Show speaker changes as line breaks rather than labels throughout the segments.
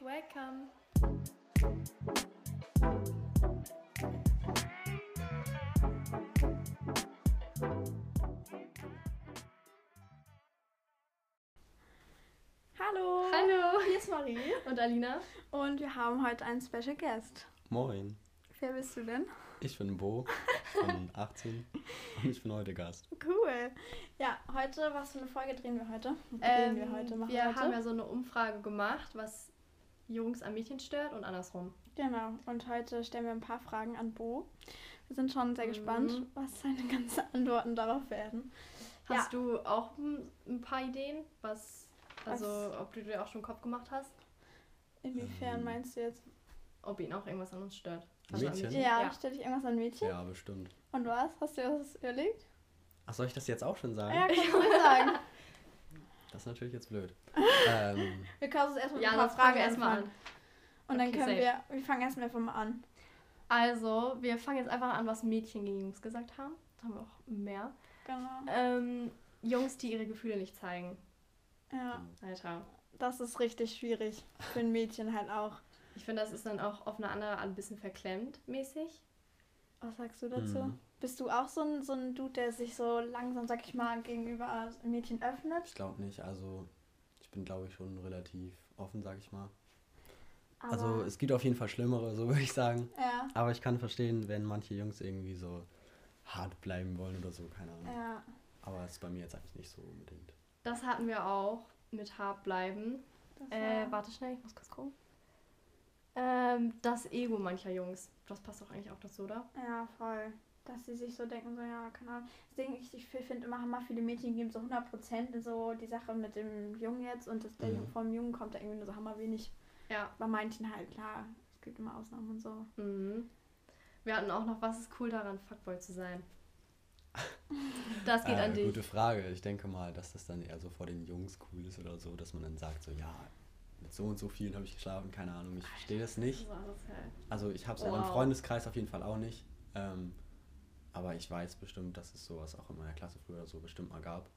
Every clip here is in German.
welcome.
Hallo.
Hallo.
Hier ist Marie.
Und Alina?
Und wir haben heute einen Special Guest.
Moin,
Wer bist du denn?
ich bin Bo, ich bin 18 und ich bin heute Gast.
Cool. Ja, heute, was für eine Folge drehen wir heute? Drehen wir heute, machen
Ähm, wir
wir heute.
haben ja so eine Umfrage gemacht, was Jungs an Mädchen stört und andersrum.
Genau. Und heute stellen wir ein paar Fragen an Bo. Wir sind schon sehr
Mhm.
gespannt, was seine ganzen Antworten darauf werden.
Hast du auch ein, paar Ideen, was, also
Was?
ob du dir auch schon Kopf gemacht hast,
Inwiefern
Ähm.
meinst du jetzt?
ob ihn auch irgendwas an uns stört? Also an
Mädchen?
Ja,
Ja.
stell dich irgendwas an Mädchen?
Ja, bestimmt.
Und was? Hast du was überlegt?
Ach, soll ich das jetzt auch schon sagen?
Ja, kannst du sagen.
Das ist natürlich jetzt blöd. ähm,
Wir können uns erstmal mit
Ja,
ein paar Fragen
erstmal an.
Und dann
Okay,
können
safe.
wir, wir fangen erstmal einfach mal an.
Also, wir fangen jetzt einfach an, was Mädchen gegen Jungs gesagt haben. Da haben wir auch mehr.
Genau.
Ähm, Jungs, die ihre Gefühle nicht zeigen.
Ja,
Alter.
das ist richtig schwierig. Für ein Mädchen halt auch.
Ich finde, das ist dann auch auf eine andere Art ein bisschen verklemmt mäßig.
Was sagst du dazu?
Mhm.
Bist du auch so ein, so ein Dude, der sich so langsam, sag ich mal, gegenüber Mädchen öffnet?
ich glaube nicht, also ich bin glaube ich schon relativ offen, sag ich mal.
Aber,
Also es gibt auf jeden Fall Schlimmere, so würde ich sagen.
ja,
Aber ich kann verstehen, wenn manche Jungs irgendwie so hart bleiben wollen oder so, keine Ahnung.
ja.
Aber das ist bei mir jetzt eigentlich nicht so unbedingt.
Das hatten wir auch mit hart bleiben. Äh,
war-
warte schnell, ich muss kurz gucken. Ähm, das Ego mancher Jungs. Das passt doch eigentlich auch dazu, oder?
Ja, voll. Dass sie sich so denken, so, ja, keine Ahnung. Deswegen, ich, ich finde immer, hammer viele Mädchen geben so 100% so die Sache mit dem Jungen jetzt und das, der
Mhm.
vom Jungen kommt da irgendwie nur so hammer wenig.
Ja.
Bei manchen halt, klar, es gibt immer Ausnahmen und so.
Mhm. Wir hatten auch noch, was ist cool daran, Fuckboy zu sein? Das geht
Äh,
an dich.
Gute Frage. Ich denke mal, dass das dann eher so vor den Jungs cool ist oder so, dass man dann sagt so, ja, mit so und so vielen habe ich geschlafen, keine Ahnung, ich verstehe das nicht. Also ich habe es in meinem
Wow.
Freundeskreis auf jeden Fall auch nicht. Ähm, aber ich weiß bestimmt, dass es sowas auch in meiner Klasse früher so bestimmt mal gab.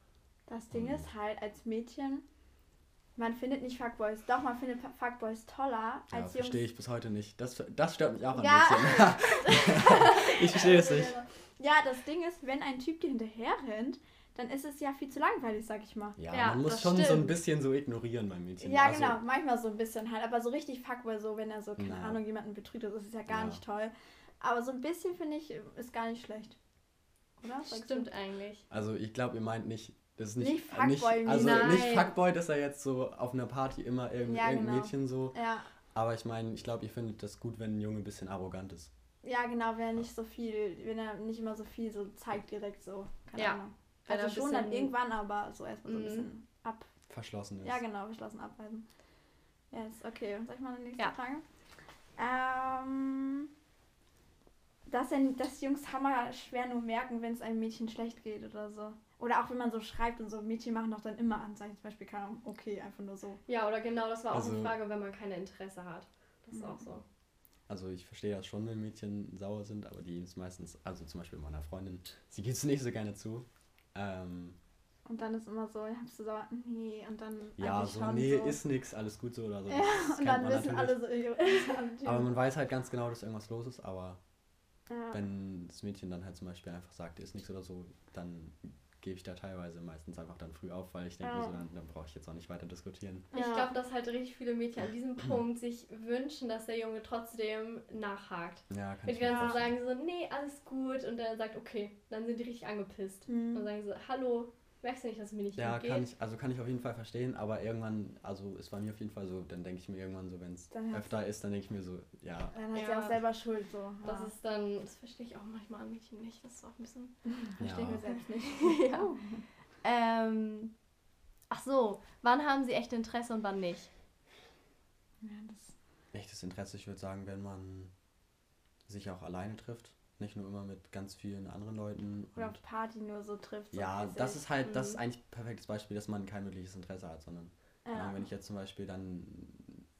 Das Ding
Mhm.
ist halt, als Mädchen, man findet nicht Fuckboys, doch, man findet Fuckboys toller
Ja,
als Jungs.
verstehe ich bis heute nicht. Das, das stört mich auch an
Ja.
Mädchen. ich verstehe es nicht.
Ja, das Ding ist, wenn ein Typ dir hinterher rennt, dann ist es ja viel zu langweilig, sag ich mal.
Ja,
Ja,
man muss schon so ein
stimmt.
bisschen so ignorieren beim Mädchen.
Ja,
Also,
genau, manchmal so ein bisschen halt, aber so richtig Fuckboy, so wenn er so, keine
Na.
Ahnung, jemanden betrügt, das ist ja gar
Ja.
nicht toll. Aber so ein bisschen finde ich, ist gar nicht schlecht. Oder? Sagst
Stimmt
Du?
eigentlich.
Also ich glaube, ihr meint nicht, das ist nicht,
Nicht Fuckboy,
also
nein.
nicht Fuckboy, dass er jetzt so auf einer Party immer irgend,
Ja,
irgendein
genau.
Mädchen so.
Ja.
Aber ich meine, ich glaube, ihr findet das gut, wenn ein Junge ein bisschen arrogant ist.
ja, genau, wenn er nicht so viel, wenn er nicht immer so viel so zeigt direkt so. Keine
Ja.
Ahnung. Also schon dann irgendwann, aber so erstmal so ein
Mhm.
bisschen ab.
Verschlossen ist.
Ja, genau, geschlossen abweisen. Yes, okay. Soll ich mal eine nächste
Ja.
Frage? Ähm, dass, denn, dass Jungs hammer schwer nur merken, wenn es einem Mädchen schlecht geht oder so. Oder auch wenn man so schreibt und so, Mädchen machen doch dann immer Anzeichen, zum Beispiel, keine Ahnung, okay, einfach nur so.
Ja, oder genau, das war auch eine
Also-
Frage, wenn man keine Interesse hat. Das ist
Mhm.
auch so.
Also ich verstehe das schon, wenn Mädchen sauer sind, aber die ist meistens, also zum Beispiel meiner Freundin, sie geht es nicht so gerne zu. Ähm,
Und dann ist immer so, hast du sauer, nee, und dann
ja, so,
schon
nee,
so.
ist nix, alles gut so oder so.
Ja,
Das
und dann wissen
natürlich.
alle so,
Aber man weiß halt ganz genau, dass irgendwas los ist, aber
ja.
wenn das Mädchen dann halt zum Beispiel einfach sagt, ist nichts oder so, dann gebe ich da teilweise meistens einfach dann früh auf, weil ich denke
Ja.
so, dann, dann brauche ich jetzt auch nicht weiter diskutieren.
Ich
Ja.
glaube, dass halt richtig viele Mädchen an diesem Punkt sich wünschen, dass der Junge trotzdem nachhakt.
Ja, kann ich
die dann so sagen, so, nee, alles gut. Und dann sagt, okay, dann sind die richtig angepisst.
Hm.
Und sagen so, hallo, merkst du nicht, dass es mir nicht
Ja,
gut
kann
geht?
ich, also kann ich auf jeden Fall verstehen, aber irgendwann, also ist bei mir auf jeden Fall so, dann denke ich mir irgendwann so, wenn es öfter ist, dann denke ich mir so, ja,
Dann hat sie
Ja.
auch selber Schuld, so.
Das
ja.
ist dann, das verstehe ich auch manchmal an Mädchen nicht. Das ist auch ein bisschen.
Verstehen
ja.
wir selbst nicht.
ja. Ähm, ach so, wann haben sie echt Interesse und wann nicht?
Ja, das
echtes Interesse, ich würde sagen, wenn man sich auch alleine trifft, nicht nur immer mit ganz vielen anderen Leuten.
Oder auf Party nur so trifft. So
ja,
mäßig.
das ist halt, das ist
Mhm.
eigentlich ein perfektes Beispiel, dass man kein wirkliches Interesse hat, sondern
Ja.
wenn ich jetzt zum Beispiel dann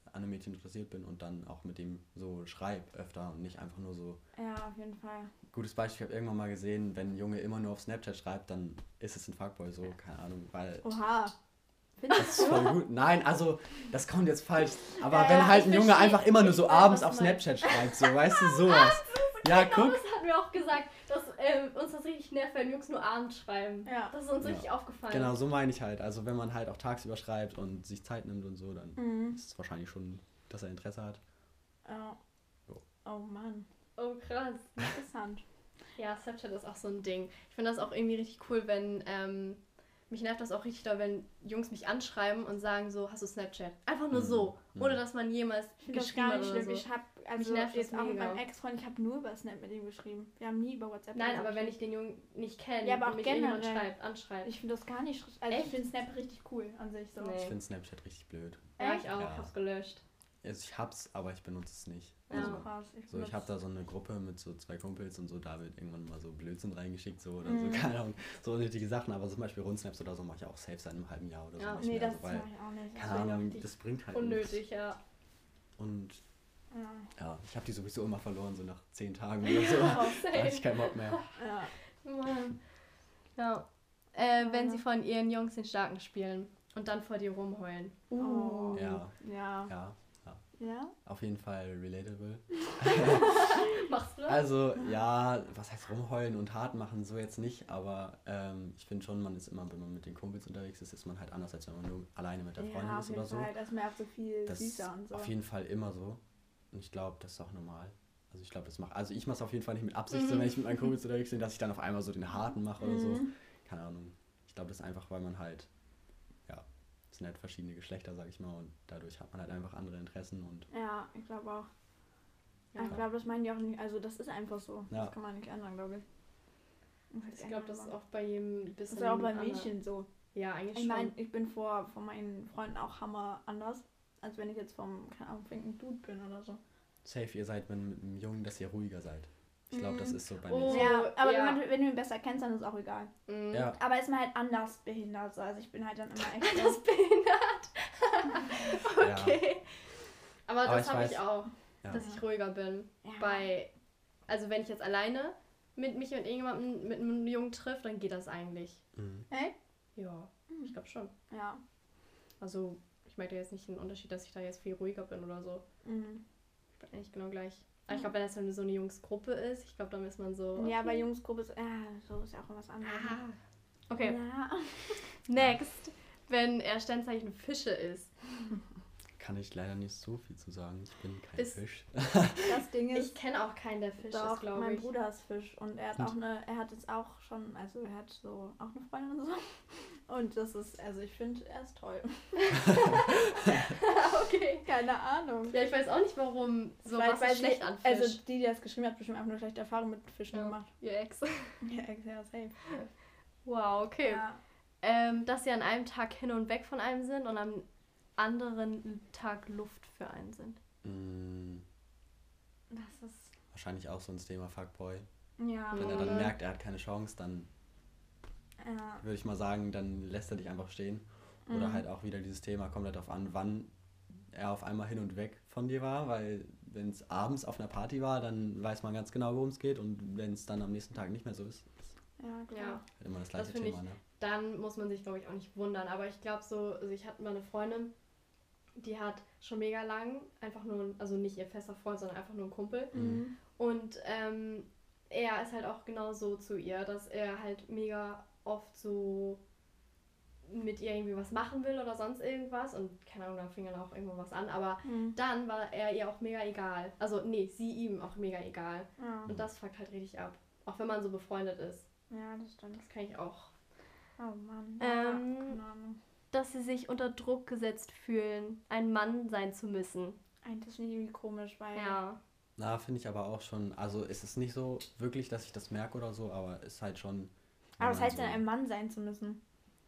an einem Mädchen interessiert bin und dann auch mit dem so schreibe öfter und nicht einfach nur so.
ja, auf jeden Fall.
Gutes Beispiel, ich habe irgendwann mal gesehen, wenn ein Junge immer nur auf Snapchat schreibt, dann ist es ein Fuckboy so, keine Ahnung, weil
Oha.
Das ist voll gut. Nein, also, das kommt jetzt falsch. Aber
Ja,
wenn halt ein Junge einfach immer nur so abends auf. Snapchat schreibt, so, weißt du, sowas. Ja,
Genau,
guck.
das hatten wir auch gesagt, dass ähm, uns das richtig nervt, wenn Jungs nur abends schreiben.
Ja.
Das ist uns
Ja.
richtig aufgefallen.
Genau, so meine ich halt. Also, wenn man halt auch tagsüber schreibt und sich Zeit nimmt und so, dann
Mhm.
ist es wahrscheinlich schon, dass er Interesse hat.
Ja.
So.
Oh Mann,
Oh, krass.
interessant.
Ja, Snapchat ist auch so ein Ding. Ich finde das auch irgendwie richtig cool, wenn. Ähm, mich nervt das auch richtig doll, wenn Jungs mich anschreiben und sagen so, hast du Snapchat? Einfach nur
Mhm.
so.
Mhm.
Ohne dass man jemals
Ich finde das
geschrieben
gar
hat
nicht
oder
schlimm.
so.
Ich habe also
nervt das
jetzt auch mit meinem Ex-Freund, ich habe nur über Snap mit ihm geschrieben. Wir haben nie über WhatsApp
Nein, aber wenn ich den Jungen nicht kenne
Ja, aber auch
mich
generell.
schreibt, anschreibt.
Ich finde das gar nicht. Also ich
Echt?
finde Snap richtig cool an sich so.
Nee.
Ich finde Snapchat richtig blöd.
ja,
Echt?
ich auch.
Ja.
Hab's gelöscht.
Also, ich hab's, aber ich benutze es nicht.
Ja.
Also,
krass.
So, ich habe da so eine Gruppe mit so zwei Kumpels und so, da wird irgendwann mal so Blödsinn reingeschickt, so oder
Mhm.
so, keine Ahnung, so unnötige Sachen, aber zum Beispiel Rundsnaps oder so mache ich auch safe seit einem halben Jahr oder so.
Ja.
Nee,
mehr,
das
so, weil,
mache ich auch nicht.
keine Ahnung, das bringt halt
Unnötig,
nichts.
ja.
Und
Ja.
ja, ich habe die sowieso immer verloren, so nach zehn Tagen oder so.
Oh,
da hatte ich keinen Bock mehr.
ja.
Mann. Ja. Äh, wenn
Ja.
sie von ihren Jungs den Starken spielen und dann vor dir rumheulen.
Oh.
Ja.
Ja.
Ja,
Ja?
auf jeden Fall relatable.
Machst du das?
Also, ja, was heißt rumheulen und hart machen, so jetzt nicht, aber ähm, ich finde schon, man ist immer, wenn man mit den Kumpels unterwegs ist, ist man halt anders, als wenn man nur alleine mit der Freundin
Ja,
ist oder so.
Fall. Das ist mir auch so viel
Das
süßer
ist
und so.
auf jeden Fall immer so. Und ich glaube, das ist auch normal. Also ich glaube, das macht. Also ich mache es auf jeden Fall nicht mit Absicht, so
Mhm.
wenn ich mit meinen Kumpels unterwegs bin, dass ich dann auf einmal so den harten mache oder so.
Mhm.
Keine Ahnung. Ich glaube, das ist einfach, weil man halt, sind halt verschiedene Geschlechter, sag ich mal, und dadurch hat man halt einfach andere Interessen und
Ja, ich glaube auch.
Ja.
Ich glaube, das meinen die auch nicht. Also, das ist einfach so.
Ja.
Das kann man nicht ändern, glaube ich.
Ich glaube, das ist auch bei jedem ein
Das
bisschen.
ist auch bei. Mädchen so.
Ja, eigentlich
Ich meine,
schon.
ich bin vor, vor meinen Freunden auch hammer anders, als wenn ich jetzt vom, keine Ahnung, ein Dude bin oder so.
safe, ihr seid mit, mit einem Jungen, dass ihr ruhiger seid. Ich glaube,
Mhm.
das ist so bei
Oh.
Mädchen.
Ja, aber
ja.
Wenn, man, wenn du ihn besser kennst, dann ist es auch egal.
Mhm.
Ja,
Aber ist man halt anders behindert. So. Also ich bin halt dann immer echt so.
behindert.
ja,
Okay. Aber,
Aber
das habe ich auch,
ja.
dass ich ruhiger bin.
Ja.
Bei, also wenn ich jetzt alleine mit mich und irgendjemandem mit einem Jungen trifft, dann geht das eigentlich.
Mhm.
Hey?
Ja, ich glaube schon.
Ja.
Also ich merke da jetzt nicht den Unterschied, dass ich da jetzt viel ruhiger bin oder so.
Mhm.
Ich bin eigentlich genau gleich. Aber ich glaube, wenn das so eine Jungsgruppe ist, ich glaube, dann ist man so.
Ja,
okay.
bei Jungsgruppe ist, ja, so ist ja auch was anderes.
Ah. Okay,
Ja.
next. Wenn er Sternzeichen Fische ist.
Kann ich leider nicht so viel zu sagen. Ich bin kein
Ist-
Fisch.
Das Ding
Ich
ist,
kenne auch keinen, der Fisch
doch,
ist, glaube
mein
ich.
Bruder ist Fisch und er hat
Und?
auch eine, er hat jetzt auch schon, also er hat so auch eine Freundin und so. Und das ist, also ich finde, er ist toll.
okay.
Keine Ahnung.
Ja, ich weiß auch nicht, warum so
Weil-
was
weil
ist schlecht
sie-
an Fisch.
Also die, die das geschrieben hat, bestimmt einfach nur schlechte Erfahrungen mit Fischen
Ja.
gemacht.
Ihr Ex.
Ja, ja, safe.
Wow, okay.
Ja.
Ähm, dass sie an einem Tag hin und weg von einem sind und am anderen Tag Luft für einen sind.
Mm,
Das ist,
wahrscheinlich auch so ein Thema Fuckboy.
ja.
Wenn er dann merkt, er hat keine Chance, dann
ja.
würde ich mal sagen, dann lässt er dich einfach stehen. Oder
Mhm.
halt auch wieder dieses Thema, kommt halt darauf an, wann er auf einmal hin und weg von dir war, weil wenn es abends auf einer Party war, dann weiß man ganz genau, worum es geht und wenn es dann am nächsten Tag nicht mehr so ist, ist
Ja, klar.
Ja.
halt immer das
Das
gleiche
finde
Thema. Ne?
Dann muss man sich, glaube ich, auch nicht wundern. Aber ich glaube so, also ich hatte mal eine Freundin, die hat schon mega lang einfach nur, also nicht ihr fester Freund, sondern einfach nur ein Kumpel.
Mhm.
Und ähm, er ist halt auch genauso zu ihr, dass er halt mega oft so mit ihr irgendwie was machen will oder sonst irgendwas. Und keine Ahnung, da fing dann auch irgendwo was an. Aber
Mhm.
dann war er ihr auch mega egal. Also nee, sie ihm auch mega egal.
Ja.
Und das fuckt halt richtig ab. Auch wenn man so befreundet ist.
ja, das stimmt.
Das kann ich auch.
Oh Mann.
Ähm,
ja, keine Ahnung.
Dass sie sich unter Druck gesetzt fühlen, ein Mann sein zu müssen.
Eigentlich ich irgendwie komisch, weil.
Ja.
Na, finde ich aber auch schon, also ist es nicht so wirklich, dass ich das merke oder so, aber ist halt schon.
Aber was heißt
so,
denn, ein Mann sein zu müssen?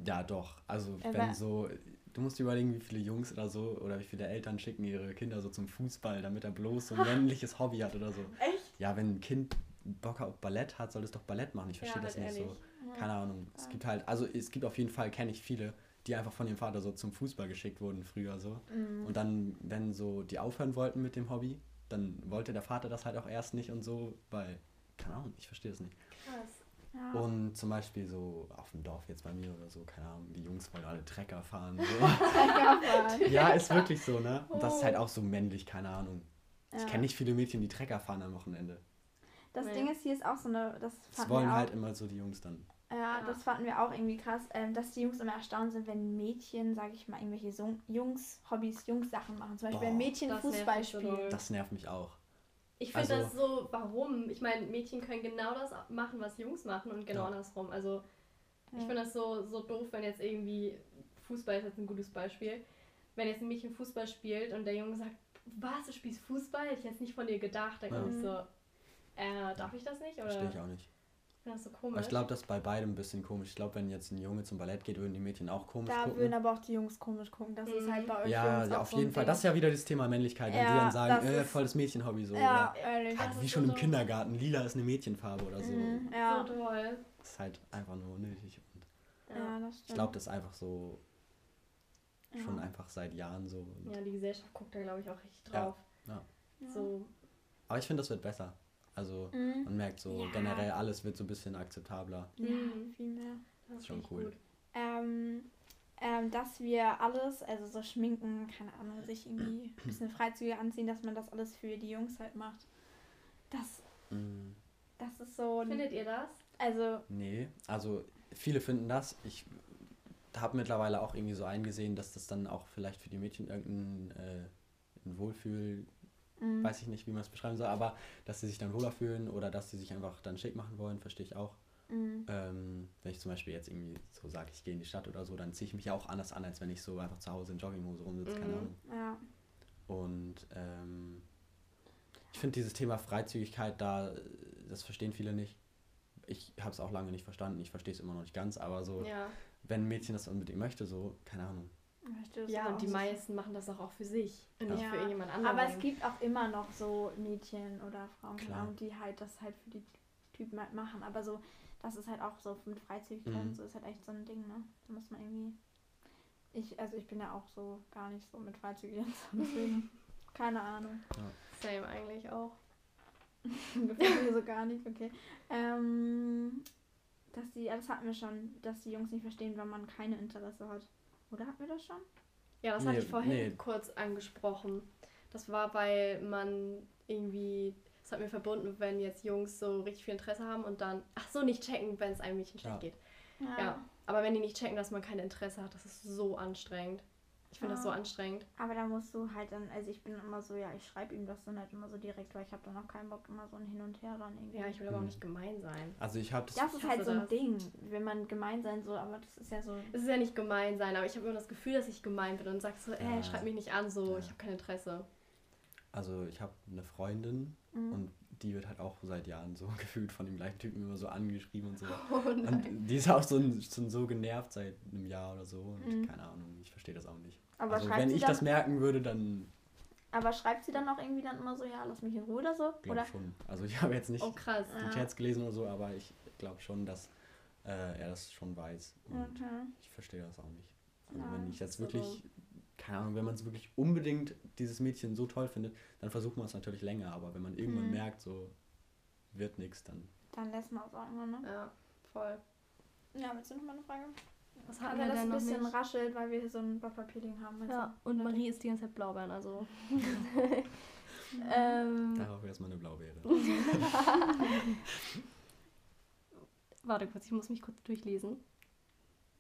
Ja, doch. Also
Aber-
wenn so, du musst dir überlegen, wie viele Jungs oder so oder wie viele Eltern schicken ihre Kinder so zum Fußball, damit er bloß so ein männliches Hobby hat oder so.
Echt?
Ja, wenn ein Kind Bock auf Ballett hat, soll es doch Ballett machen. Ich verstehe
Ja,
das
halt
nicht
ehrlich.
so. Keine Ahnung. Es
Ja.
gibt halt, also es gibt auf jeden Fall, kenne ich viele, die einfach von ihrem Vater so zum Fußball geschickt wurden früher so.
Mhm.
Und dann, wenn so die aufhören wollten mit dem Hobby, dann wollte der Vater das halt auch erst nicht und so, weil, keine Ahnung, ich verstehe das nicht.
Krass.
Ja.
Und zum Beispiel so auf dem Dorf jetzt bei mir oder so, keine Ahnung, die Jungs wollen alle Trecker fahren. So.
Trecker
ja, ist wirklich so, ne? Und das ist halt auch so männlich, keine Ahnung. Ich
Ja.
kenne nicht viele Mädchen, die Trecker fahren am Wochenende.
Das
Nee.
Ding ist, hier ist auch so eine. Das
Das wollen halt immer so die Jungs dann.
Ja,
Ja.
das fanden wir auch irgendwie krass, ähm, dass die Jungs immer erstaunt sind, wenn Mädchen, sage ich mal, irgendwelche Sung- Jungs, Hobbys, Jungs-Sachen machen. Zum Beispiel, wenn
Boah,
Mädchen
das nervt
Fußball
so
spielen.
Das nervt mich auch.
Ich finde
Also-
das so, warum? Ich meine, Mädchen können genau das machen, was Jungs machen und genau
Ja.
andersrum. Also ich
Ja.
finde das so, so doof, wenn jetzt irgendwie, Fußball ist jetzt ein gutes Beispiel, wenn jetzt ein Mädchen Fußball spielt und der Junge sagt, was, du spielst Fußball? Ich hätte es nicht von dir gedacht. Dann
Ja.
bin ich so, äh, darf ich das nicht? Oder
Verstehe ich auch nicht.
Das so
Aber
komisch.
ich glaube, das ist bei beidem ein bisschen komisch. Ich glaube, wenn jetzt ein Junge zum Ballett geht, würden die Mädchen auch komisch
Da
gucken.
würden aber auch die Jungs komisch gucken. Das ist
Mhm.
halt bei euch
ja,
Jungs
ja auf jeden Fall.
Ding.
Das ist ja wieder das Thema Männlichkeit. Wenn
Ja,
die dann sagen,
das
äh,
ist-
voll das Mädchenhobby so.
Ja,
Oder,
ehrlich.
halt wie
ist
schon
so
im. Kindergarten. Lila ist eine Mädchenfarbe oder so.
Mhm, ja.
So toll.
Das ist halt einfach nur unnötig. Und
ja, das stimmt.
ich glaube, das ist einfach so
ja.
schon einfach seit Jahren so. Und
Ja, die Gesellschaft guckt da, glaube ich, auch richtig
Ja.
drauf.
Ja.
So,
Aber ich finde, das wird besser. Also
Mhm.
man merkt so
Ja.
generell, alles wird so ein bisschen akzeptabler.
Ja,
Mhm.
viel mehr.
das ist
Schon cool.
Ähm, ähm, dass wir alles, also so schminken, keine Ahnung, sich irgendwie ein bisschen freizügiger anziehen, dass man das alles für die Jungs halt macht. Das,
Mm,
das ist so.
Findet ihr das?
Also,
nee, also viele finden das. Ich habe mittlerweile auch irgendwie so eingesehen, dass das dann auch vielleicht für die Mädchen irgendein äh, ein Wohlfühl,
mh,
weiß ich nicht, wie man es beschreiben soll, aber dass sie sich dann wohler fühlen oder dass sie sich einfach dann schick machen wollen, verstehe ich auch.
mh,
Ähm, wenn ich zum Beispiel jetzt irgendwie so sage, ich gehe in die Stadt oder so, dann ziehe ich mich ja auch anders an, als wenn ich so einfach zu Hause in Jogginghose rumsitze, keine
Mhm.
Ahnung.
ja.
Und ähm, ich finde dieses Thema Freizügigkeit da, das verstehen viele nicht. Ich habe es auch lange nicht verstanden, ich verstehe es immer noch nicht ganz, aber so,
Ja.
wenn ein Mädchen das unbedingt möchte, so, keine Ahnung.
Ja, und die
so-
meisten machen das auch, auch für sich und nicht
Ja.
für irgendjemand anderen.
Aber es gibt auch immer noch so Mädchen oder Frauen,
Klar.
Die halt das halt für die Typen halt machen. Aber so, das ist halt auch so mit Freizügigkeit
Mhm.
und so ist halt echt so ein Ding, ne? Da muss man irgendwie. Ich, also ich bin ja auch so gar nicht so mit Freizügigkeit, deswegen. Keine Ahnung.
Same eigentlich auch.
Gefällt mir so gar nicht, okay. Ähm, dass die, das hatten wir schon, dass die Jungs nicht verstehen, wenn man keine Interesse hat. Oder hatten wir das schon?
Ja, das
Nee,
hatte ich vorhin
nee.
kurz angesprochen. Das war, weil man irgendwie, das hat mir verbunden, wenn jetzt Jungs so richtig viel Interesse haben und dann, ach so, nicht checken, wenn es einem Mädchen schlecht
Ja.
geht. Ja. Aber wenn die nicht checken, dass man kein Interesse hat, das ist so anstrengend. Ich finde das so
Ja.
anstrengend.
Aber da musst du halt dann, also ich bin immer so, ja, ich schreibe ihm das dann halt immer so direkt, weil ich habe dann auch keinen Bock, immer so ein Hin und Her dann irgendwie.
Ja, ich will aber auch
Mhm.
nicht gemein sein.
Also ich habe das,
das ist halt so ein
das.
Ding, wenn man gemein sein soll, aber das ist ja so.
Es ist ja nicht gemein sein, aber ich habe immer das Gefühl, dass ich gemein bin und sag so, ey,
Ja.
schreib mich nicht an, so,
Ja.
ich habe kein Interesse.
also ich habe eine Freundin
Mhm.
und die wird halt auch seit Jahren so gefühlt von dem gleichen Typen immer so angeschrieben und so.
Oh.
Und die ist auch so, schon so genervt seit einem Jahr oder so und
Mhm.
keine Ahnung, ich verstehe das auch nicht.
Aber
also
schreibt
wenn
sie
ich
dann,
das merken würde, dann
aber schreibt sie dann auch irgendwie dann immer so, ja, lass mich in Ruhe oder so?
glaube
Oder?
schon. Also ich habe jetzt nicht
Oh krass.
Die Chats gelesen oder so, aber ich glaube schon, dass äh, er das schon weiß. Und
Okay.
ich verstehe das auch nicht. Also
Ja,
wenn ich jetzt
so
wirklich, keine Ahnung, wenn man es wirklich unbedingt dieses Mädchen so toll findet, dann versucht man es natürlich länger, aber wenn man irgendwann
Mhm.
merkt, so wird nichts, dann
Dann lässt man es auch immer, ne?
Ja, voll.
Ja, willst du noch mal eine Frage?
Was hatten wir
das
denn
ein
noch
bisschen
nicht?
raschelt, weil wir hier so ein Papier haben. meinst
Ja,
du?
und. Marie isst die ganze Zeit Blaubeeren, also. ähm,
darauf erstmal eine Blaubeere.
warte kurz, ich muss mich kurz durchlesen.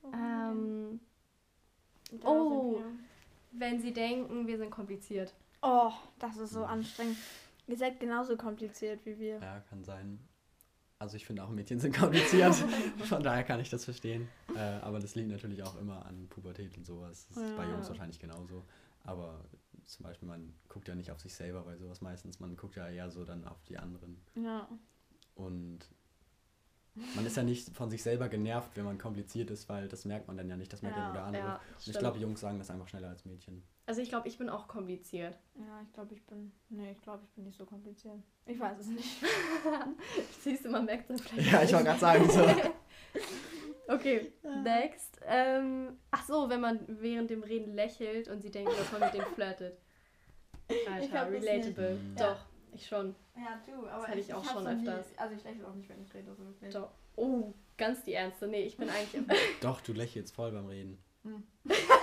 Oh,
Ähm, oh.
sind wir.
wenn sie denken, wir sind kompliziert.
Oh, das ist so anstrengend. Ihr seid genauso kompliziert wie wir.
Ja, kann sein. Also ich finde auch Mädchen sind kompliziert, von daher kann ich das verstehen. Äh, aber das liegt natürlich auch immer an Pubertät und sowas. Das ist bei
Ja.
Jungs wahrscheinlich genauso. Aber zum Beispiel, man guckt ja nicht auf sich selber bei sowas meistens, man guckt ja eher so dann auf die anderen.
Ja.
Und man ist ja nicht von sich selber genervt, wenn man kompliziert ist, weil das merkt man dann ja nicht, das merkt ja, nur der andere.
Ja,
und ich glaube, Jungs sagen das einfach schneller als Mädchen.
Also ich glaube, ich bin auch kompliziert.
Ja, ich glaube, ich bin. Nee, ich glaube, ich bin nicht so kompliziert. Ich weiß es nicht.
Siehst du, man merkt es vielleicht.
Ja, ich wollte gerade sagen, so.
Okay, next. Ähm, ach so, wenn man während dem Reden lächelt und sie denken, dass man mit denen flirtet. Alter,
das
relatable.
nicht.
Doch, ich schon.
Ja, du,
aber hätte ich ich auch schon noch nie- öfters.
Also, ich lächle auch nicht, wenn ich rede. So
Doch. Oh, ganz die Ernste. Nee, ich bin eigentlich
Doch, du lächelst voll beim Reden.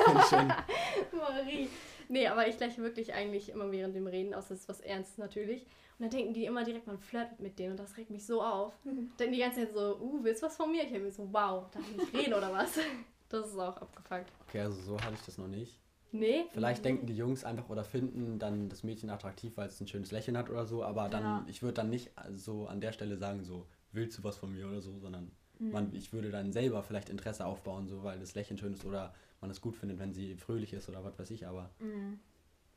Marie. Nee, aber ich lächle wirklich eigentlich immer während dem Reden, außer es ist was Ernstes natürlich. Und dann denken die immer direkt, man flirtet mit denen und das regt mich so auf. Denken die ganze Zeit so, uh, willst du was von mir? Ich habe mir so, wow, darf ich nicht reden oder was? Das ist auch abgefuckt.
Okay, also so hatte ich das noch nicht.
Nee?
Vielleicht denken die Jungs einfach oder finden dann das Mädchen attraktiv, weil es ein schönes Lächeln hat oder so, aber dann,
Ja.
ich würde dann nicht so an der Stelle sagen, so, willst du was von mir oder so, sondern
Mhm.
man, ich würde dann selber vielleicht Interesse aufbauen, so, weil das Lächeln schön ist oder man es gut findet, wenn sie fröhlich ist oder was weiß ich, aber
Mhm.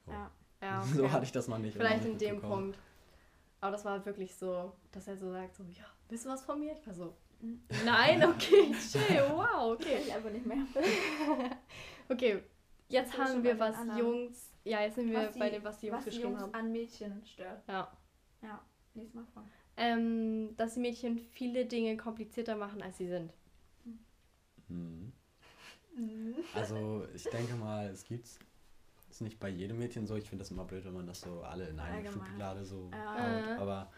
Ja.
Ja,
so
okay.
hatte ich das noch nicht.
Vielleicht in dem. Punkt. Aber das war wirklich so, dass er so sagt, so, ja, willst du was von mir? Ich war so, nein, okay, chill, wow, okay.
Ich einfach nicht mehr.
Okay, jetzt
wir
haben wir was
anderen?
Jungs, ja, jetzt sind wir
Was
bei
die-
dem, was die Jungs
Was
geschrieben
Jungs
haben.
an Mädchen stört.
Ja.
Ja, lies mal vor.
Ähm, dass die Mädchen viele Dinge komplizierter machen, als sie sind.
Mhm. Also ich denke mal, es gibt's. Ist nicht bei jedem Mädchen so. Ich finde das immer blöd, wenn man das so alle in eine
Allgemein.
Schublade so
Ja.
haut.
Äh.
Aber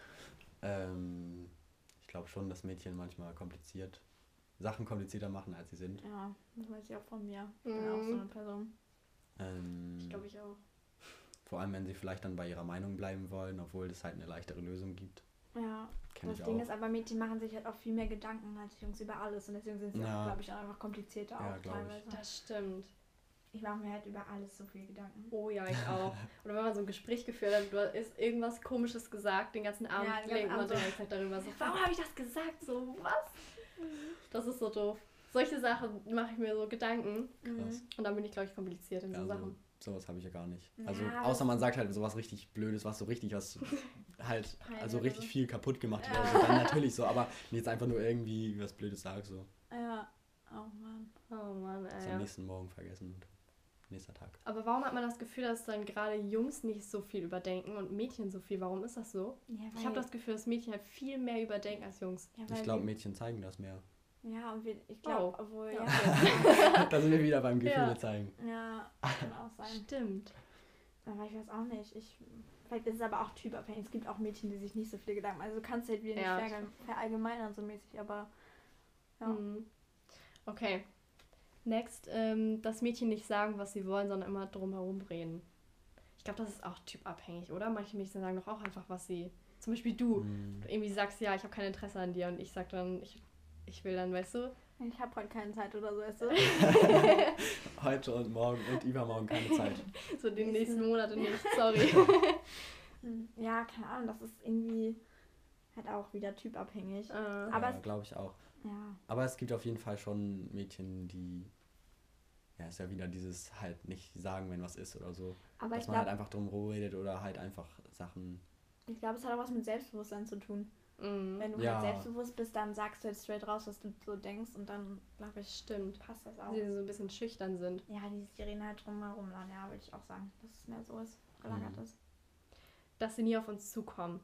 ähm, ich glaube schon, dass Mädchen manchmal kompliziert Sachen komplizierter machen, als sie sind.
Ja, das weiß ich auch von mir. Ich bin auch so
Mhm.
eine Person.
Ähm,
Ich glaube ich auch.
vor allem, wenn sie vielleicht dann bei ihrer Meinung bleiben wollen, obwohl es halt eine leichtere Lösung gibt.
Ja,
Kenn
das
ich
Ding
auch.
ist aber, Mädchen machen sich halt auch viel mehr Gedanken als Jungs über alles. Und deswegen sind sie
Ja.
auch, glaube ich, auch einfach komplizierter
Ja,
auch
glaub ich.
teilweise.
Das stimmt.
Ich mache mir halt über alles so viel Gedanken.
Oh ja, ich auch. Oder wenn man so ein Gespräch geführt hat, du hast irgendwas komisches gesagt, den ganzen Abend
Ja, den
denkt man ganze Zeit darüber so, warum habe ich das gesagt? So, was? Das ist so doof. Solche Sachen mache ich mir so Gedanken
Krass.
und dann bin ich, glaube ich, kompliziert in so
Ja, so,
Sachen.
Sowas habe ich ja gar nicht. Also
Ja,
außer
das-
man sagt halt sowas richtig Blödes, was so richtig was halt also richtig viel kaputt gemacht hat.
Ja.
Also dann natürlich so, aber jetzt einfach nur irgendwie was Blödes sage, so
Ja, oh Mann.
Oh Mann,
ist
ey.
am
Ja.
nächsten Morgen vergessen und nächster Tag.
Aber warum hat man das Gefühl, dass dann gerade Jungs nicht so viel überdenken und Mädchen so viel? Warum ist das so?
Ja,
Ich habe das Gefühl, dass Mädchen halt viel mehr überdenken als Jungs.
Ich glaube, Mädchen zeigen das mehr.
Ja, und wir, ich glaube,
Oh.
obwohl,
Ja.
ja.
da sind wir wieder beim Gefühle
Ja.
zeigen.
Ja, kann auch sein.
Stimmt.
Aber ich weiß auch nicht. Ich, vielleicht ist es aber auch typabhängig. Es gibt auch Mädchen, die sich nicht so viele Gedanken machen. Also du kannst halt wieder
Ja,
nicht verallgeme- verallgemeinern so mäßig, aber ja.
Mhm. Okay. Next, ähm, dass Mädchen nicht sagen, was sie wollen, sondern immer drumherum reden. Ich glaube, das ist auch typabhängig, oder? Manche Mädchen sagen doch auch einfach, was sie. Zum Beispiel du.
Hm.
Du irgendwie sagst, ja, ich habe kein Interesse an dir und ich sag dann, ich, ich will dann, weißt du?
Ich habe heute keine Zeit oder so. Weißt du?
Heute und morgen und übermorgen keine Zeit.
So die
Nächsten-
nächsten Monate nicht, sorry.
Hm, ja, keine Ahnung. Das ist irgendwie halt auch wieder typabhängig.
äh,
Aber
ja,
es-
glaube ich auch.
Ja.
Aber es gibt auf jeden Fall schon Mädchen, die ja, ist ja wieder dieses halt nicht sagen, wenn was ist oder so.
Aber
dass
ich
man halt
glaube,
einfach drum redet oder halt einfach Sachen.
ich glaub, es hat auch was mit Selbstbewusstsein zu tun.
Mhm.
Wenn du
Ja.
halt selbstbewusst bist, dann sagst du jetzt straight raus, was du so denkst und dann, glaube ich,
Stimmt.
passt das auch.
Die so ein bisschen schüchtern sind.
Ja, die, reden halt drumherum dann, ja, würde ich auch sagen, dass es mehr so ist, gelagert
Mhm.
ist.
Dass sie nie auf uns zukommen.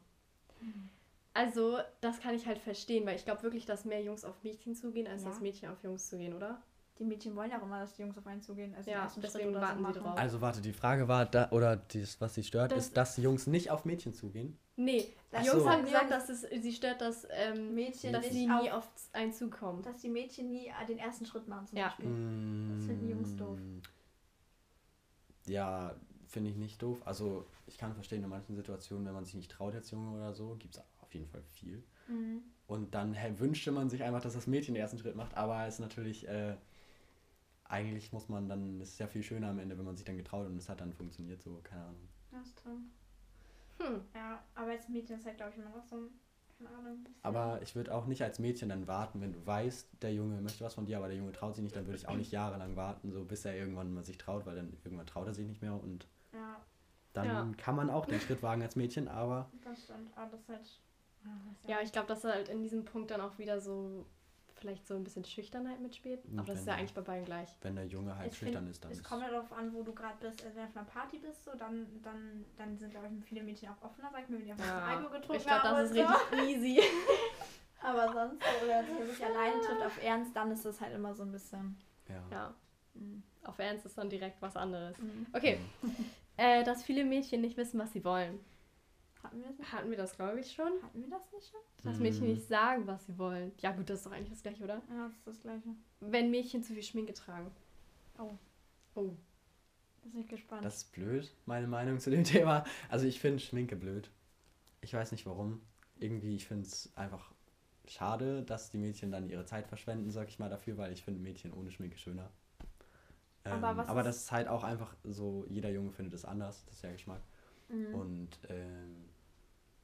Also, das kann ich halt verstehen, weil ich glaube wirklich, dass mehr Jungs auf Mädchen zugehen, als
Ja.
dass Mädchen auf Jungs zugehen, oder?
Die Mädchen wollen ja auch immer, dass die Jungs auf einen zugehen. Also
Ja, deswegen
oder
warten
so
sie drauf.
Also warte, die Frage war, da, oder dies, was sie stört,
Das-
ist, dass die Jungs nicht auf Mädchen zugehen.
Nee, die Jungs
so.
haben gesagt, dass es sie stört, dass, ähm,
Mädchen
dass
nicht
sie nie
auf-
einen zukommen.
Dass die Mädchen nie äh, den ersten Schritt machen zum
Ja.
Beispiel. Das finden die Jungs doof.
Mm. Ja, finde ich nicht doof. Also ich kann verstehen, in manchen Situationen, wenn man sich nicht traut als Junge oder so, gibt es auf jeden Fall viel.
Mhm.
Und dann hä, wünschte man sich einfach, dass das Mädchen den ersten Schritt macht, aber es ist natürlich, äh, eigentlich muss man dann, es ist ja viel schöner am Ende, wenn man sich dann getraut und es hat dann funktioniert, so, keine Ahnung.
Das stimmt.
Hm.
Ja, aber als Mädchen ist halt, glaube ich, immer noch so ein, keine Ahnung.
Aber ich würde auch nicht als Mädchen dann warten, wenn du weißt, der Junge möchte was von dir, aber der Junge traut sich nicht, dann würde ich auch nicht jahrelang warten, so bis er irgendwann mal sich traut, weil dann irgendwann traut er sich nicht mehr und
Ja,
dann
Ja.
kann man auch den Schritt wagen als Mädchen, aber
das stimmt. Aber das ist halt. Ja, das ist
Ja, ich glaube, dass halt in diesem Punkt dann auch wieder so vielleicht so ein bisschen Schüchternheit mitspielt. Aber das ist ja eigentlich bei beiden gleich.
wenn der Junge halt
Ich
schüchtern
find,
ist, dann
Es
ist
kommt ja darauf an, wo du gerade bist. Also wenn du auf einer Party bist, so, dann, dann, dann sind, glaube ich, viele Mädchen auch offener, sag ich mir, wenn die einfach
Ja,
Alkohol getrunken
ich glaube,
haben.
das ist
so.
richtig easy.
Aber sonst, so, oder wenn sich alleine trifft auf Ernst, dann ist es halt immer so ein bisschen.
ja.
Ja,
mm,
auf Ernst ist dann direkt was anderes.
mm.
Okay, äh, dass viele Mädchen nicht wissen, was sie wollen.
Hatten wir das nicht?
Hatten wir das, glaube ich, schon?
Hatten wir das nicht schon?
Dass Mädchen
Mhm.
nicht sagen, was sie wollen. Ja gut, das ist doch eigentlich das gleiche, oder?
Ja, das ist das gleiche.
Wenn Mädchen zu viel Schminke tragen.
Oh.
Oh.
Bin ich gespannt.
Das ist blöd, meine Meinung zu dem Thema. Also ich finde Schminke blöd. Ich weiß nicht warum. Irgendwie, ich finde es einfach schade, dass die Mädchen dann ihre Zeit verschwenden, sag ich mal dafür, weil ich finde Mädchen ohne Schminke schöner. Ähm,
Aber was
aber
ist-
das ist halt auch einfach so, jeder Junge findet es anders, das ist ja Geschmack.
Mhm.
Und ähm,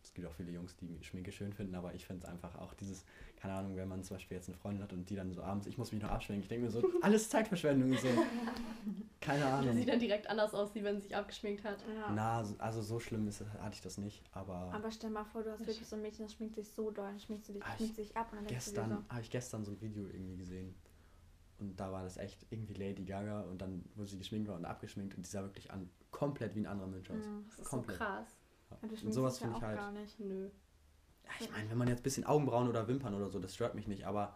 es gibt auch viele Jungs, die Schminke schön finden, aber ich finde es einfach auch dieses, keine Ahnung, wenn man zum Beispiel jetzt eine Freundin hat und die dann so abends, ich muss mich noch abschminken, ich denke mir so, alles Zeitverschwendung, so, keine Ahnung.
sieht dann direkt anders aus, wie wenn sie sich abgeschminkt hat.
ja.
Na, so- also so schlimm ist, hatte ich das nicht, aber,
Aber stell mal vor, du hast wirklich so ein Mädchen, das schminkt sich so doll, das schminkt, sie dich,
Ah,
schminkt sich ab und dann
gestern habe ich gestern so ein Video irgendwie gesehen und da war das echt irgendwie Lady Gaga und dann wurde sie geschminkt war und abgeschminkt und die sah wirklich an komplett wie ein anderer Mensch
so.
aus.
Mhm.
Das ist
Komplett.
so krass.
Ja.
Und
sowas
dich ja
finde ich halt.
gar nicht.
Nö.
Ja, ich meine, wenn man jetzt ein bisschen Augenbrauen oder Wimpern oder so, das stört mich nicht, aber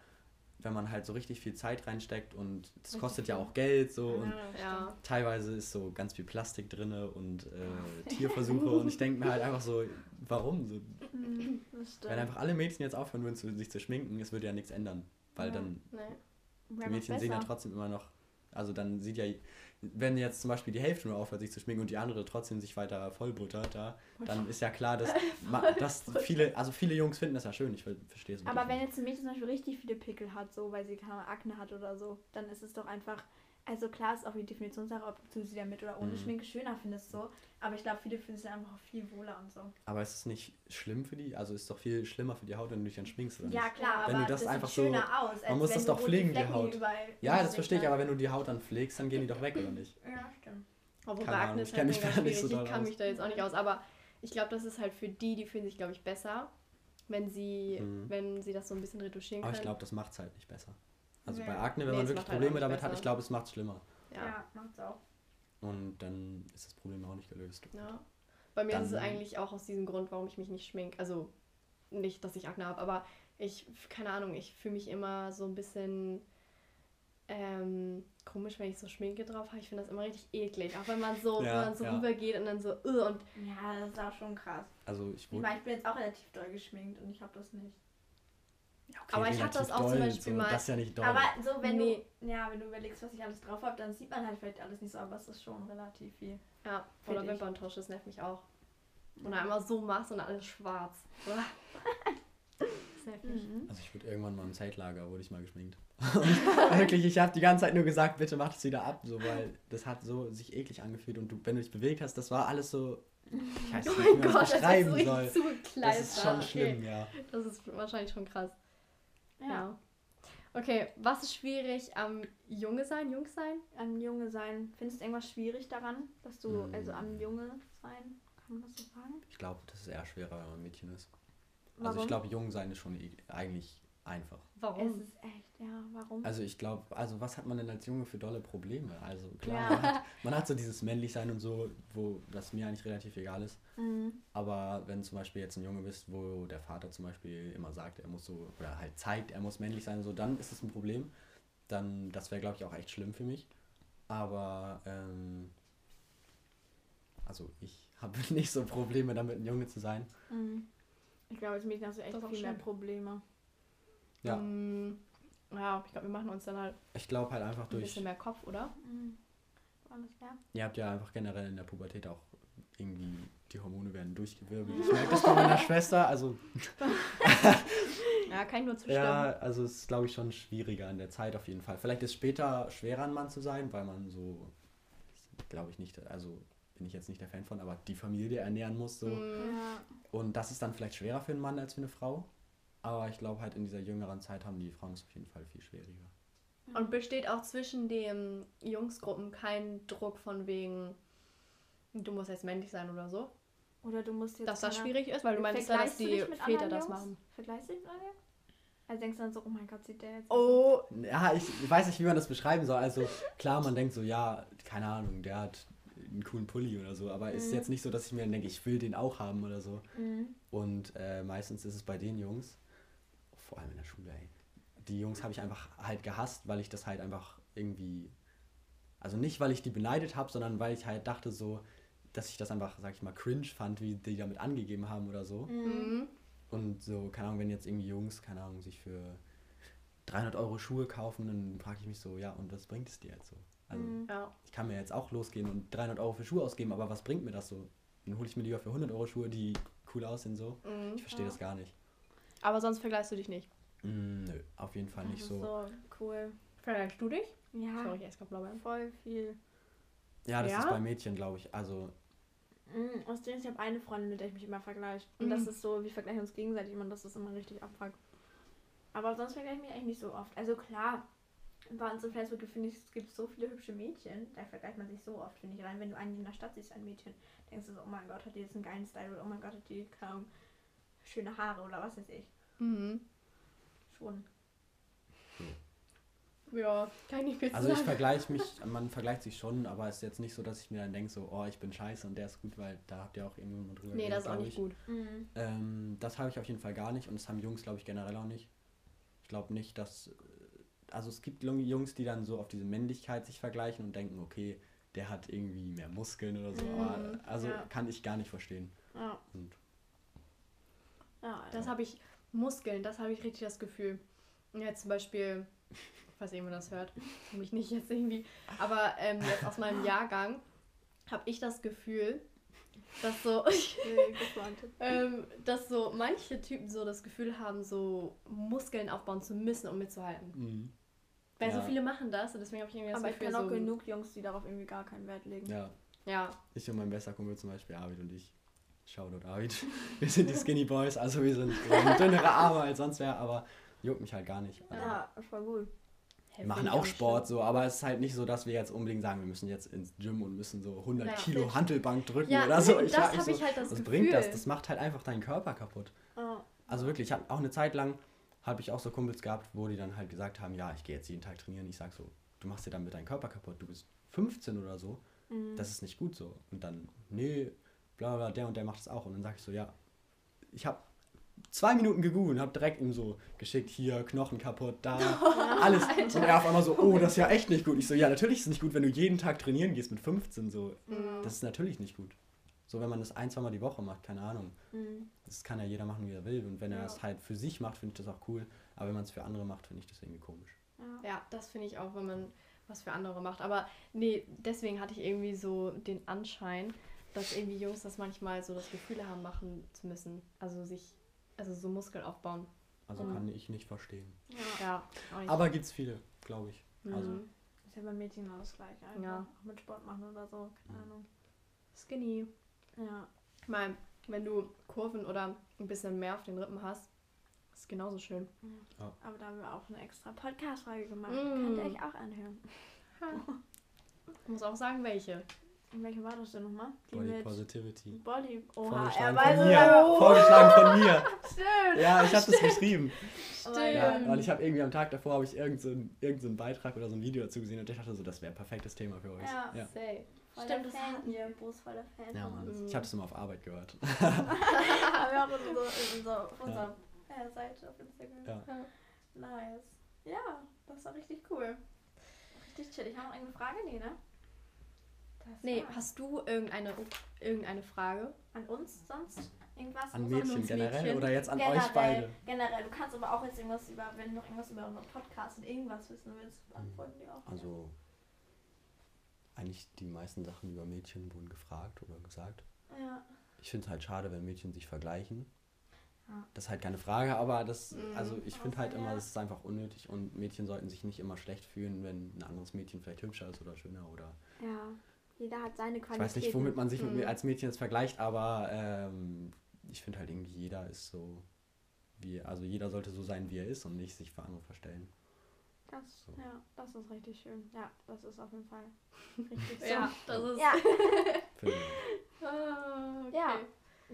wenn man halt so richtig viel Zeit reinsteckt und das kostet ja auch Geld so und
Ja.
teilweise ist so ganz viel Plastik drinne und äh, Tierversuche und ich denke mir halt einfach so, warum? So,
Mhm,
wenn einfach alle Mädchen jetzt aufhören würden, sich zu schminken, es würde ja nichts ändern, weil
Ja.
dann
Nee.
die Mädchen sehen ja trotzdem immer noch, also dann sieht ja, wenn jetzt zum Beispiel die Hälfte nur aufhört, sich zu schminken und die andere trotzdem sich weiter vollbuttert, da, dann ist ja klar, dass, dass viele, also viele Jungs finden das ja schön, ich ver- verstehe es
Aber wenn jetzt ein Mädchen zum Beispiel richtig viele Pickel hat, so weil sie keine Akne hat oder so, dann ist es doch einfach. Also klar ist auch die Definitionssache, ob du sie damit oder ohne
Mhm.
Schminke schöner findest so. Aber ich glaube, viele finden es einfach auch viel wohler und so.
Aber ist es nicht schlimm für die? Also ist es doch viel schlimmer für die Haut, wenn du dich dann schminkst, oder
Ja
nicht?
klar,
Wenn
aber
du das
das
einfach
sieht
so-
schöner aus.
man muss das doch pflegen, die Haut. Ja, das verstehe ich, aber wenn du die Haut dann pflegst, dann gehen die doch weg, oder nicht?
Ja, stimmt.
Obwohl
Keine Ahnung, ich mich da nicht so
ich kann
aus.
mich da jetzt auch nicht aus. Aber ich glaube, das ist halt für die, die fühlen sich, glaube ich, besser, wenn sie,
Mhm.
wenn sie das so ein bisschen retuschieren
Aber
können.
ich glaube, das macht es halt nicht besser. Also
Nee.
bei Akne, wenn
Nee,
man
es
wirklich
macht halt
Probleme damit hat,
besser.
ich glaube, es macht es schlimmer.
Ja,
ja.
macht's auch.
Und dann ist das Problem auch nicht gelöst.
ja. Bei mir ist es
Dann-
eigentlich auch aus diesem Grund, warum ich mich nicht schmink. Also nicht, dass ich Akne habe, aber ich, keine Ahnung, ich fühle mich immer so ein bisschen ähm, komisch, wenn ich so Schminke drauf habe. Ich finde das immer richtig eklig. Auch wenn man so,
Ja,
wenn man so
ja.
rübergeht und dann so, uh, und
Ja, das ist auch schon krass.
Also ich
Ich meine, ich bin jetzt auch relativ doll geschminkt und ich habe das nicht.
Ja, okay,
Aber ich hatte das auch zum
doll,
Beispiel
so,
mal-
Das ist ja nicht doll.
Aber so, wenn
Nee.
du, ja, wenn du überlegst, was ich alles drauf habe, dann sieht man halt vielleicht alles nicht so, aber es ist schon relativ viel.
ja, oder. Wimperntusch, das nervt mich auch. Und dann einmal so machst und alles schwarz. Das nervt mich.
Mhm.
Also ich wurde irgendwann mal im Zeltlager, wurde ich mal geschminkt. Wirklich, ich habe die ganze Zeit nur gesagt, bitte mach das wieder ab, so, weil das hat so sich eklig angefühlt und du, wenn du dich bewegt hast, das war alles so, ich weiß
Oh
nicht, wie
mein
man
Gott,
das
das
beschreiben
ist
soll.
so zugekleistert.
Das ist schon
Okay.
schlimm, ja.
Das ist wahrscheinlich schon krass.
Ja.
Ja. Okay, was ist schwierig am Junge sein, Jung sein?
Am Junge sein. Findest du irgendwas schwierig daran, dass du,
Mm.
also am Junge sein, kann man das so sagen?
Ich glaube, das ist eher schwerer, wenn man ein Mädchen ist.
Warum?
Also ich glaube, jung sein ist schon e- eigentlich einfach.
Es
Warum?
ist echt, ja, warum?
Also ich glaube, also was hat man denn als Junge für dolle Probleme? Also klar,
Ja.
man, hat, man hat so dieses Männlichsein und so, wo das mir eigentlich relativ egal ist.
Mhm.
Aber wenn zum Beispiel jetzt ein Junge bist, wo der Vater zum Beispiel immer sagt, er muss so, oder halt zeigt, er muss männlich sein, so, dann ist es ein Problem. Dann, das wäre, glaube ich, auch echt schlimm für mich. Aber, ähm, also ich habe nicht so Probleme damit, ein Junge zu sein.
Mhm. Ich glaube, als Mädchen hast du echt viel mehr
schön.
Probleme.
Ja.
Mm, ja, ich glaube, wir machen uns dann halt
Ich glaube halt einfach
ein
durch,
bisschen mehr Kopf, oder?
Mhm. Alles klar.
ihr habt ja einfach generell in der Pubertät auch irgendwie, die Hormone werden durchgewirbelt. Ich merke das bei meiner Schwester, also
Ja, kann ich nur zustimmen.
Ja, also es ist, glaube ich, schon schwieriger in der Zeit auf jeden Fall. Vielleicht ist später schwerer ein Mann zu sein, weil man so, glaube ich nicht, also bin ich jetzt nicht der Fan von, aber die Familie ernähren muss so.
Mm,
Ja.
Und das ist dann vielleicht schwerer für einen Mann als für eine Frau. Aber ich glaube halt in dieser jüngeren Zeit haben die Frauen es auf jeden Fall viel schwieriger.
Und besteht auch zwischen den Jungsgruppen kein Druck von wegen, du musst jetzt männlich sein oder so?
Oder du musst jetzt.
Dass das schwierig ist, weil du meinst ja, dass die Väter das machen.
Vergleichst du dich mit anderen? Also denkst du dann so, oh mein Gott, sieht der jetzt.
Oh,
Ja, ich, weiß nicht, wie man das beschreiben soll. Also klar, man denkt so, ja, keine Ahnung, der hat einen coolen Pulli oder so. Aber es ist
Mhm.
jetzt nicht so, dass ich mir dann denke, ich will den auch haben oder so.
Mhm.
Und äh, meistens ist es bei den Jungs, vor allem in der Schule, ey. Die Jungs habe ich einfach halt gehasst, weil ich das halt einfach irgendwie. Also nicht, weil ich die beneidet habe, sondern weil ich halt dachte so, dass ich das einfach, sag ich mal, cringe fand, wie die damit angegeben haben oder so.
Mhm.
Und so, keine Ahnung, wenn jetzt irgendwie Jungs, keine Ahnung, sich für 300 Euro Schuhe kaufen, dann frage ich mich so, ja, und was bringt es dir jetzt so? Also,
Mhm.
Ja.
ich kann mir jetzt auch losgehen und 300 Euro für Schuhe ausgeben, aber was bringt mir das so? Dann hole ich mir lieber für 100 Euro Schuhe, die cool aussehen so.
Mhm.
Ich verstehe
Ja.
das gar nicht.
Aber sonst vergleichst du dich nicht.
Mm, nö, auf jeden Fall
Das
nicht so.
so cool.
Vergleichst du dich?
Ja,
Sorry, ich esse gerade Blaubeeren.
voll viel.
Ja, das
Ja?
ist bei Mädchen, glaube ich. Also,
Mhm, aus dem ich habe eine Freundin, mit der ich mich immer vergleiche. Und das
Mhm.
ist so, wir vergleichen uns gegenseitig immer und das ist immer richtig abfuck. Aber sonst vergleiche ich mich eigentlich nicht so oft. Also klar, bei uns auf Facebook finde ich, es gibt so viele hübsche Mädchen. Da vergleicht man sich so oft, finde ich. Rein, wenn du einen in der Stadt siehst, ein Mädchen, denkst du so, oh mein Gott, hat die jetzt einen geilen Style oder oh mein Gott, hat die kaum schöne Haare oder was weiß ich.
Mhm.
Schon.
Ja, kann ich zu
also ich
sagen.
vergleiche mich, man vergleicht sich schon, aber es ist jetzt nicht so, dass ich mir dann denke, so, oh, ich bin scheiße und der ist gut, weil da habt ihr auch irgendwann mal drüber
Nee, das ist auch nicht
ich.
gut.
Mhm.
Ähm, das habe ich auf jeden Fall gar nicht und das haben Jungs, glaube ich, generell auch nicht. Ich glaube nicht, dass. äh, Also es gibt Jung- Jungs, die dann so auf diese Männlichkeit sich vergleichen und denken, okay, der hat irgendwie mehr Muskeln oder so. Aber,
Mhm,
also
ja.
kann ich gar nicht verstehen.
Ja.
Und
ja
Das habe ich, Muskeln, das habe ich richtig das Gefühl. Jetzt zum Beispiel, ich weiß nicht, ob man das hört, mich nicht jetzt irgendwie, aber ähm, jetzt aus meinem Jahrgang habe ich das Gefühl, dass so, ähm, dass so manche Typen so das Gefühl haben, so Muskeln aufbauen zu müssen, um mitzuhalten.
mhm.
Weil so
Ja.
viele machen das und deswegen habe ich irgendwie das
Aber ich
Gefühl,
kenne auch
so,
genug Jungs, die darauf irgendwie gar keinen Wert legen.
ja,
ja,
ich und mein bester Kumpel zum Beispiel, Arvid und ich. Shoutout Arvid. Wir sind die Skinny Boys, also wir sind dünnere Arme als sonst wer, aber juckt mich halt gar nicht. Also,
Ja, voll gut.
Wir machen auch Sport so, aber es ist halt nicht so, dass wir jetzt unbedingt sagen, wir müssen jetzt ins Gym und müssen so 100
Ja,
Kilo
fit.
Hantelbank drücken
Ja,
oder so.
das
frag
habe
mich so,
ich halt das
was
Gefühl.
bringt das? Das macht halt einfach deinen Körper kaputt.
Ja.
Also wirklich, ich habe auch eine Zeit lang, habe ich auch so Kumpels gehabt, wo die dann halt gesagt haben, ja, ich gehe jetzt jeden Tag trainieren. Ich sag so, du machst dir damit deinen Körper kaputt. Du bist 15 oder so.
Mhm.
Das ist nicht gut so. Und dann, nee, bla bla, der und der macht es auch. Und dann sag ich so, ja, ich habe zwei Minuten gegoogelt und habe direkt ihm so geschickt, hier, Knochen kaputt, da, alles. Und er auf einmal so, oh, das ist ja echt nicht gut. Ich so, ja, natürlich ist es nicht gut, wenn du jeden Tag trainieren gehst mit 15. So,
Mhm.
das ist natürlich nicht gut. So, wenn man das ein, zweimal die Woche macht, keine Ahnung.
Mhm.
Das kann ja jeder machen, wie er will. Und wenn er
Ja.
es halt für sich macht, finde ich das auch cool. Aber wenn man es für andere macht, finde ich das irgendwie komisch.
Ja.
Ja, das finde ich auch, wenn man was für andere macht. Aber nee, deswegen hatte ich irgendwie so den Anschein, dass irgendwie Jungs das manchmal so das Gefühl haben, machen zu müssen. Also sich, also so Muskeln aufbauen.
Also
Mhm.
kann ich nicht verstehen.
Ja.
Ja, auch nicht.
Aber gibt es viele, glaube ich.
Mhm.
also-
Ist ja bei Mädchen genau das gleiche. Einfach.
Ja.
Auch mit Sport machen oder so. Keine
Mhm.
Ahnung.
Skinny.
Ja.
Ich meine, wenn du Kurven oder ein bisschen mehr auf den Rippen hast, ist es genauso schön.
Aber da haben wir auch eine extra Podcast-Folge gemacht.
Mm.
Könnt ihr euch auch anhören.
Ich muss auch sagen, welche.
Und welche war das denn nochmal? Die
Body
mit
Positivity.
Body. Oha, er
Vorgeschlagen von
es
mir. Vorgeschlagen von mir.
Stimmt.
Ja, ich habe das geschrieben.
Oh mein
Ja, weil ich habe irgendwie am Tag davor habe ich irgendeinen so einen- irgend so Beitrag oder so ein Video dazu gesehen und ich dachte so, das wäre ein perfektes Thema für euch.
Ja.
ja.
Voll
Stimmt,
der
das
Fan
hatten wir.
hier. Bo ist voll der Fan.
Ja, Mann.
Mhm.
Ich habe das immer auf Arbeit gehört.
Haben wir auch so auf unserer äh, Seite auf Instagram.
Ja.
Nice. Ja, das war richtig cool. Richtig chillig. Haben wir noch irgendeine Frage? Nee, ne? Das
Nee,
war's.
hast du irgendeine, irgendeine Frage?
An uns sonst? Irgendwas?
An
Uns
Mädchen
uns
generell
Mädchen.
oder jetzt an
generell,
euch beide?
Generell. Du kannst aber auch jetzt irgendwas über, wenn du noch irgendwas über unseren Podcast und irgendwas wissen willst, beantworten die auch.
Also eigentlich die meisten Sachen über Mädchen wurden gefragt oder gesagt.
Ja.
Ich finde es halt schade, wenn Mädchen sich vergleichen.
Ja.
Das ist halt keine Frage, aber das,
Mhm.
also ich finde halt
Aber
immer,
ja.
das ist einfach unnötig und Mädchen sollten sich nicht immer schlecht fühlen, wenn ein anderes Mädchen vielleicht hübscher ist oder schöner oder
Ja. Jeder hat seine
ich
Qualitäten.
weiß nicht, womit man sich mit
Mhm.
mir als Mädchen jetzt vergleicht, aber ähm, ich finde halt irgendwie jeder ist so wie, also jeder sollte so sein, wie er ist und nicht sich für andere verstellen.
Das,
So.
ja, das ist richtig schön. Ja, das ist auf jeden Fall richtig so.
Ja, das ist.
Ja,
ich.
Ah, okay.
Ja.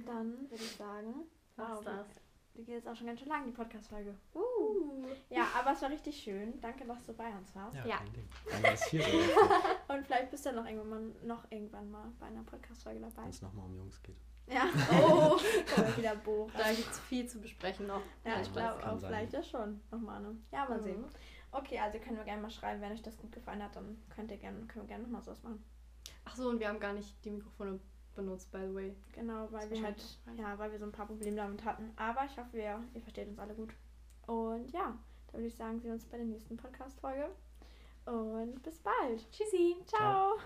dann würde ich sagen,
ist das?
die geht jetzt auch schon ganz schön lang, die Podcast-Folge.
Uh.
Ja, aber es war richtig schön. Danke, dass du bei uns warst.
Ja,
Ja.
kein Ding. Danke,
Und vielleicht bist du noch irgendwann mal, noch irgendwann mal bei einer Podcast-Folge dabei.
wenn es nochmal um Jungs geht.
Ja.
Oh,
wieder Bo.
da gibt es viel zu besprechen noch.
Ja,
Ja,
ich glaube auch
sein.
vielleicht ja schon. Nochmal ne? Ja, mal
Mhm.
sehen. Okay, also können wir gerne mal schreiben, wenn euch das gut gefallen hat, dann könnt ihr gerne, können wir gerne nochmal sowas machen.
Ach so, und wir haben gar nicht die Mikrofone benutzt, by the way.
Genau, weil wir halt, ja, weil wir so ein paar Probleme damit hatten. Aber ich hoffe, ihr, ihr versteht uns alle gut. Und ja, da würde ich sagen, sehen wir uns bei der nächsten Podcast-Folge. Und bis bald.
Tschüssi.
Ciao.